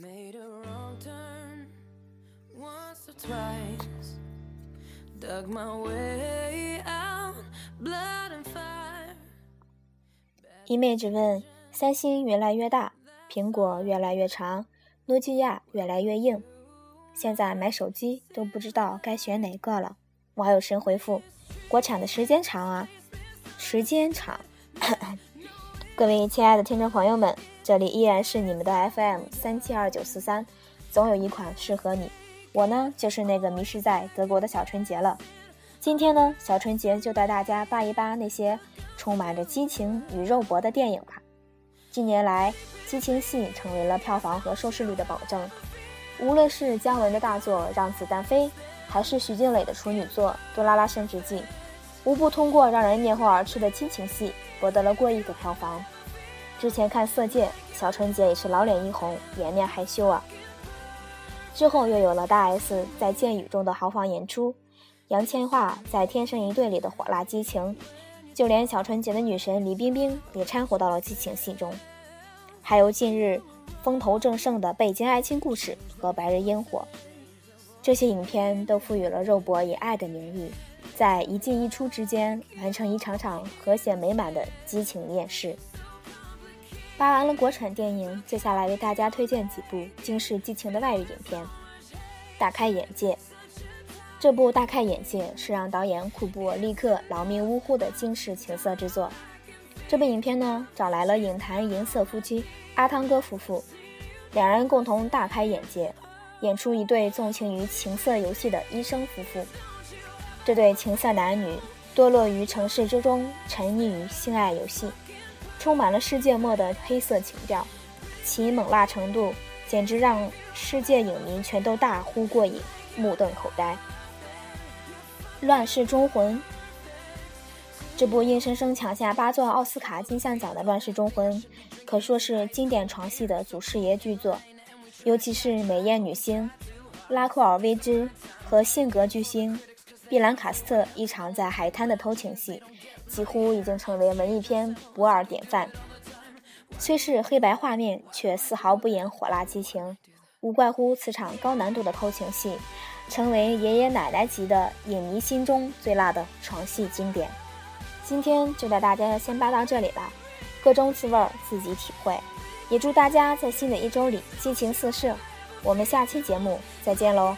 Made a wrong turn once or twice. Dug my way out, blood and fire. 一妹只问：三星越来越大，苹果越来越长，诺基亚越来越硬。现在买手机都不知道该选哪个了。网友神回复：国产的时间长啊，时间长。各位亲爱的听众朋友们，这里依然是你们的 FM 三七二九四三，总有一款适合你。我呢，就是那个迷失在德国的小春节了。今天呢，小春节就带大家扒一扒那些充满着激情与肉搏的电影吧。近年来，激情戏成为了票房和收视率的保证。无论是姜文的大作《让子弹飞》，还是徐静蕾的处女作《杜拉拉升职记》，无不通过让人面红耳赤的激情戏。博得了过亿的票房。之前看《色戒》，小春节也是老脸一红，颜面害羞啊。之后又有了大 S 在《剑雨》中的豪放演出，杨千嬅在《天生一对》里的火辣激情，就连小春节的女神李冰冰也掺和到了激情戏中。还有近日风头正盛的《北京爱情故事》和《白日烟火》，这些影片都赋予了肉搏以爱的名誉。在一进一出之间完成一场场和谐美满的激情面试。扒完了国产电影，接下来为大家推荐几部惊世激情的外语影片。大开眼界，这部《大开眼界》是让导演库布立刻劳命呜呼的惊世情色之作。这部影片呢，找来了影坛银色夫妻阿汤哥夫妇，两人共同大开眼界，演出一对纵情于情色游戏的医生夫妇。这对情色男女堕落于城市之中，沉溺于性爱游戏，充满了世界末的黑色情调，其猛辣程度简直让世界影迷全都大呼过瘾，目瞪口呆。《乱世忠魂》这部硬生生抢下八座奥斯卡金像奖的《乱世忠魂》，可说是经典床戏的祖师爷巨作，尤其是美艳女星拉库尔·薇兹和性格巨星。碧兰卡斯特一场在海滩的偷情戏，几乎已经成为文艺片不二典范。虽是黑白画面，却丝毫不掩火辣激情。无怪乎此场高难度的偷情戏，成为爷爷奶奶级的影迷心中最辣的床戏经典。今天就带大家先扒到这里了，各种滋味儿自己体会。也祝大家在新的一周里激情四射。我们下期节目再见喽！